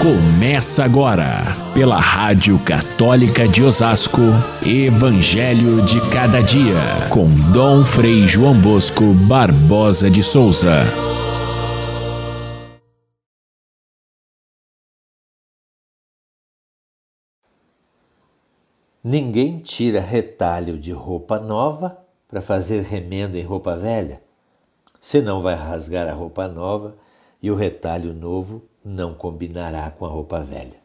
Começa agora, pela Rádio Católica de Osasco, Evangelho de Cada Dia, com Dom Frei João Bosco Barbosa de Souza. Ninguém tira retalho de roupa nova para fazer remendo em roupa velha, senão vai rasgar a roupa nova e o retalho novo não combinará com a roupa velha.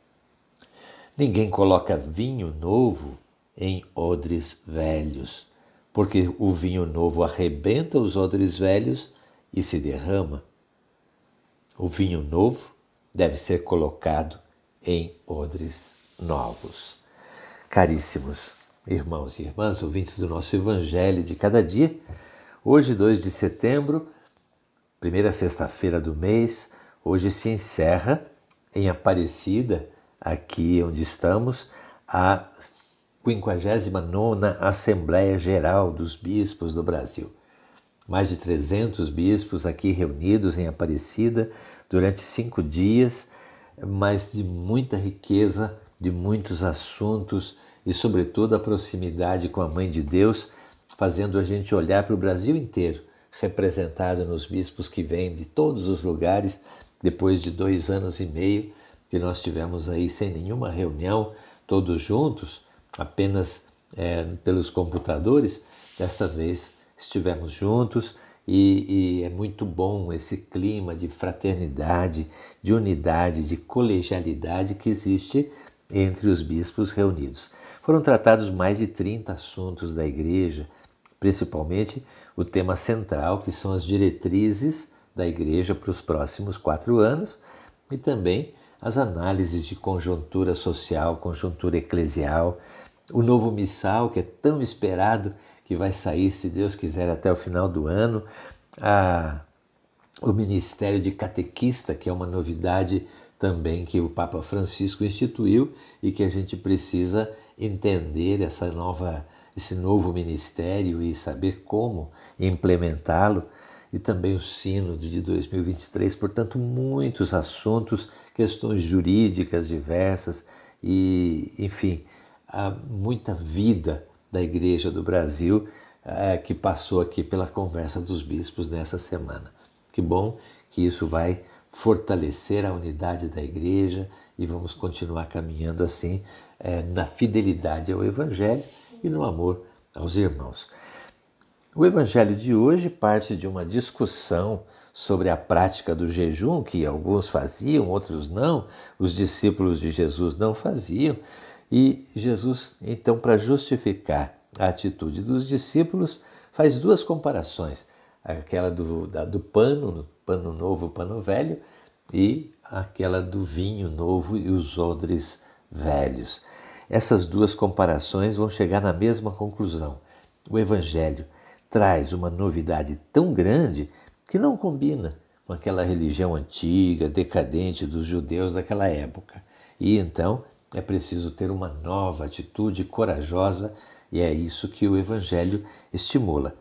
Ninguém coloca vinho novo em odres velhos, porque o vinho novo arrebenta os odres velhos e se derrama. O vinho novo deve ser colocado em odres novos. Caríssimos irmãos e irmãs, ouvintes do nosso Evangelho de cada dia, hoje, 2 de setembro, primeira sexta-feira do mês, Hoje se encerra em Aparecida, aqui onde estamos, a 59 Assembleia Geral dos Bispos do Brasil. Mais de 300 bispos aqui reunidos em Aparecida durante cinco dias, mas de muita riqueza, de muitos assuntos e, sobretudo, a proximidade com a Mãe de Deus, fazendo a gente olhar para o Brasil inteiro, representado nos bispos que vêm de todos os lugares depois de dois anos e meio que nós tivemos aí sem nenhuma reunião, todos juntos, apenas é, pelos computadores, desta vez estivemos juntos e, e, é muito bom esse clima de fraternidade, de unidade, de colegialidade que existe entre os bispos reunidos. Foram tratados mais de 30 assuntos da igreja, principalmente o tema central, que são as diretrizes da igreja para os próximos quatro anos e também as análises de conjuntura social, conjuntura eclesial, o novo missal que é tão esperado que vai sair, se Deus quiser, até o final do ano, a, o ministério de catequista, que é uma novidade também que o Papa Francisco instituiu e que a gente precisa entender essa nova, esse novo ministério e saber como implementá-lo e também o Sínodo de 2023, portanto, muitos assuntos, questões jurídicas diversas e, enfim, há muita vida da Igreja do Brasil é, que passou aqui pela conversa dos bispos nessa semana. Que bom que isso vai fortalecer a unidade da Igreja e vamos continuar caminhando assim é, na fidelidade ao Evangelho e no amor aos irmãos. O evangelho de hoje parte de uma discussão sobre a prática do jejum, que alguns faziam, outros não, os discípulos de Jesus não faziam, e Jesus, então, para justificar a atitude dos discípulos, faz duas comparações: aquela do, da, do pano, pano novo, pano velho, e aquela do vinho novo e os odres velhos. Essas duas comparações vão chegar na mesma conclusão. O Evangelho traz uma novidade tão grande que não combina com aquela religião antiga, decadente dos judeus daquela época. E então é preciso ter uma nova atitude corajosa e é isso que o Evangelho estimula.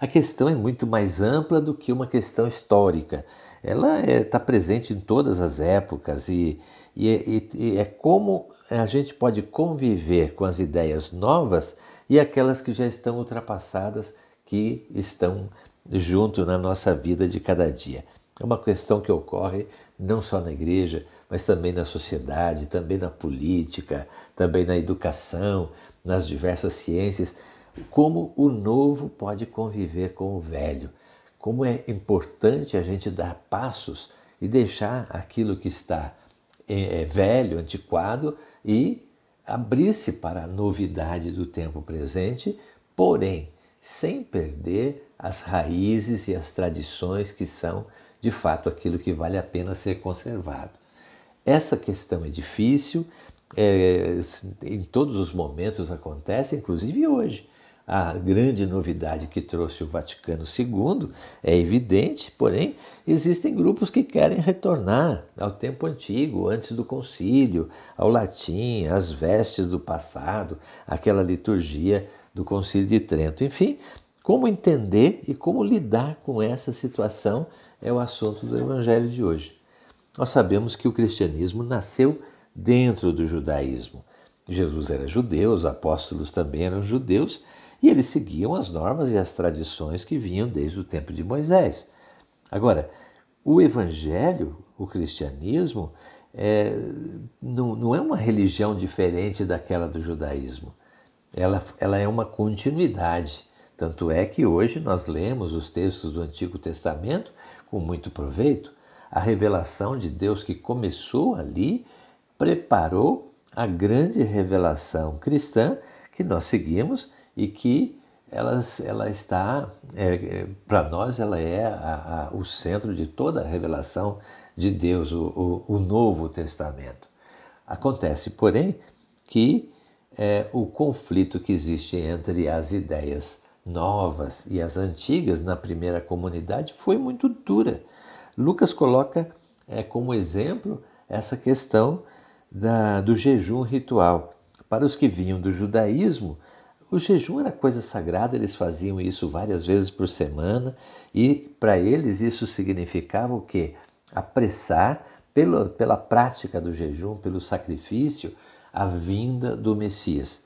A questão é muito mais ampla do que uma questão histórica. Ela está é, tá presente em todas as épocas e, e, e, e é como a gente pode conviver com as ideias novas e aquelas que já estão ultrapassadas que estão junto na nossa vida de cada dia. É uma questão que ocorre não só na igreja, mas também na sociedade, também na política, também na educação, nas diversas ciências. Como o novo pode conviver com o velho. Como é importante a gente dar passos e deixar aquilo que está é, velho, antiquado e abrir-se para a novidade do tempo presente, porém sem perder as raízes e as tradições que são de fato aquilo que vale a pena ser conservado. Essa questão é difícil, é, em todos os momentos acontece, inclusive hoje. A grande novidade que trouxe o Vaticano II é evidente, porém, existem grupos que querem retornar ao tempo antigo, antes do concílio, ao latim, às vestes do passado, aquela liturgia do Concílio de Trento. Enfim, como entender e como lidar com essa situação é o assunto do Evangelho de hoje. nós sabemos que o cristianismo nasceu dentro do judaísmo. Jesus era judeu, os apóstolos também eram judeus, e eles seguiam as normas e as tradições que vinham desde o tempo de Moisés. Agora, o evangelho, o cristianismo, é, não, não é uma religião diferente daquela do judaísmo. Ela, ela é uma continuidade. Tanto é que hoje nós lemos os textos do Antigo Testamento com muito proveito. A revelação de Deus que começou ali preparou a grande revelação cristã que nós seguimos e que ela, ela está, é, é para nós, ela é a, a, o centro de toda a revelação de Deus, o, o, o Novo Testamento. Acontece, porém, que é, o conflito que existe entre as ideias novas e as antigas na primeira comunidade foi muito dura. Lucas coloca é, como exemplo essa questão da, do jejum ritual. Para os que vinham do judaísmo, o jejum era coisa sagrada, eles faziam isso várias vezes por semana e para eles isso significava o quê? Apressar pela, pela prática do jejum, pelo sacrifício, a vinda do Messias.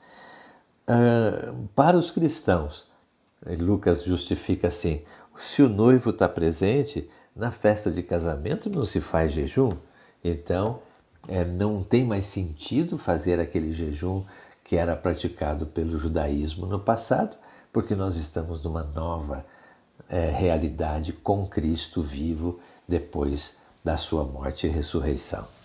Uh, para os cristãos, Lucas justifica assim: se o noivo está presente, na festa de casamento não se faz jejum, então é, não tem mais sentido fazer aquele jejum que era praticado pelo judaísmo no passado, porque nós estamos numa nova é, realidade com Cristo vivo depois da sua morte e ressurreição.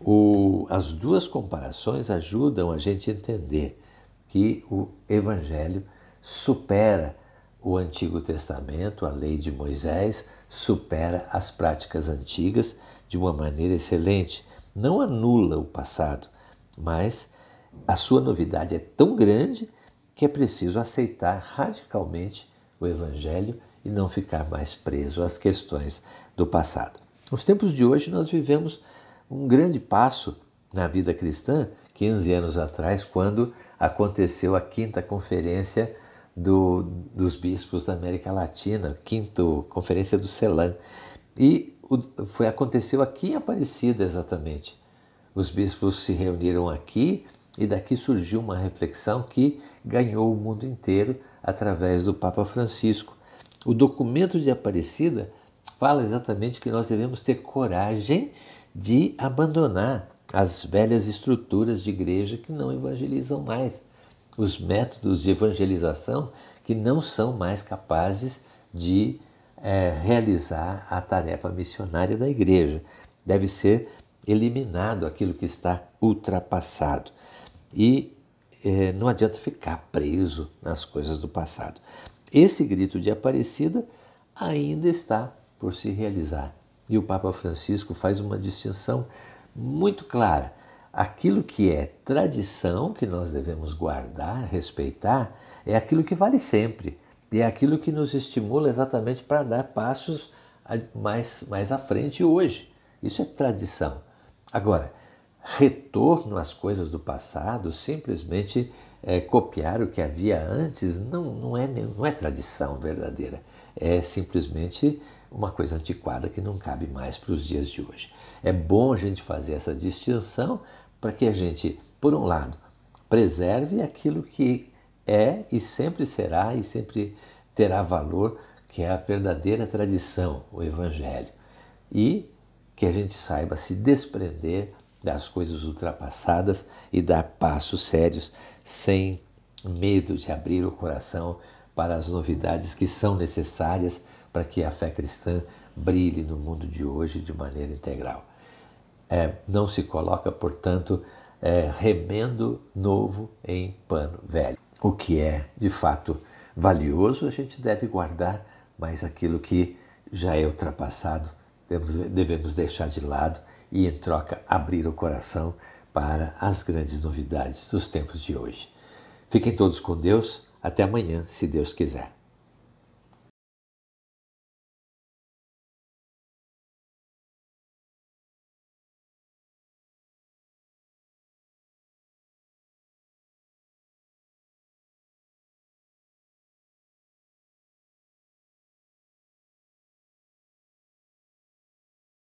O, as duas comparações ajudam a gente a entender que o Evangelho supera o Antigo Testamento, a lei de Moisés, supera as práticas antigas de uma maneira excelente. Não anula o passado, mas a sua novidade é tão grande que é preciso aceitar radicalmente o Evangelho e não ficar mais preso às questões do passado. Nos tempos de hoje, nós vivemos um grande passo na vida cristã, 15 anos atrás, quando aconteceu a quinta conferência do, dos bispos da América Latina, quinta conferência do CELAM. E o, foi, aconteceu aqui em Aparecida exatamente. Os bispos se reuniram aqui e daqui surgiu uma reflexão que ganhou o mundo inteiro através do Papa Francisco. O documento de Aparecida fala exatamente que nós devemos ter coragem de abandonar as velhas estruturas de igreja que não evangelizam mais, os métodos de evangelização que não são mais capazes de é, realizar a tarefa missionária da igreja. Deve ser eliminado aquilo que está ultrapassado. E é, não adianta ficar preso nas coisas do passado. Esse grito de Aparecida ainda está por se realizar. E o Papa Francisco faz uma distinção muito clara. Aquilo que é tradição, que nós devemos guardar, respeitar, é aquilo que vale sempre. E é aquilo que nos estimula exatamente para dar passos mais, mais à frente hoje. Isso é tradição. Agora, retorno às coisas do passado, simplesmente é, copiar o que havia antes, não, não, é, não é tradição verdadeira. É simplesmente uma coisa antiquada que não cabe mais para os dias de hoje. É bom a gente fazer essa distinção para que a gente, por um lado, preserve aquilo que é e sempre será e sempre terá valor, que é a verdadeira tradição, o Evangelho, e que a gente saiba se desprender das coisas ultrapassadas e dar passos sérios sem medo de abrir o coração para as novidades que são necessárias para que a fé cristã brilhe no mundo de hoje de maneira integral. É, não se coloca, portanto, é, remendo novo em pano velho. O que é, de fato, valioso, a gente deve guardar, mas aquilo que já é ultrapassado, devemos deixar de lado e, em troca, abrir o coração para as grandes novidades dos tempos de hoje. Fiquem todos com Deus. Até amanhã, se Deus quiser.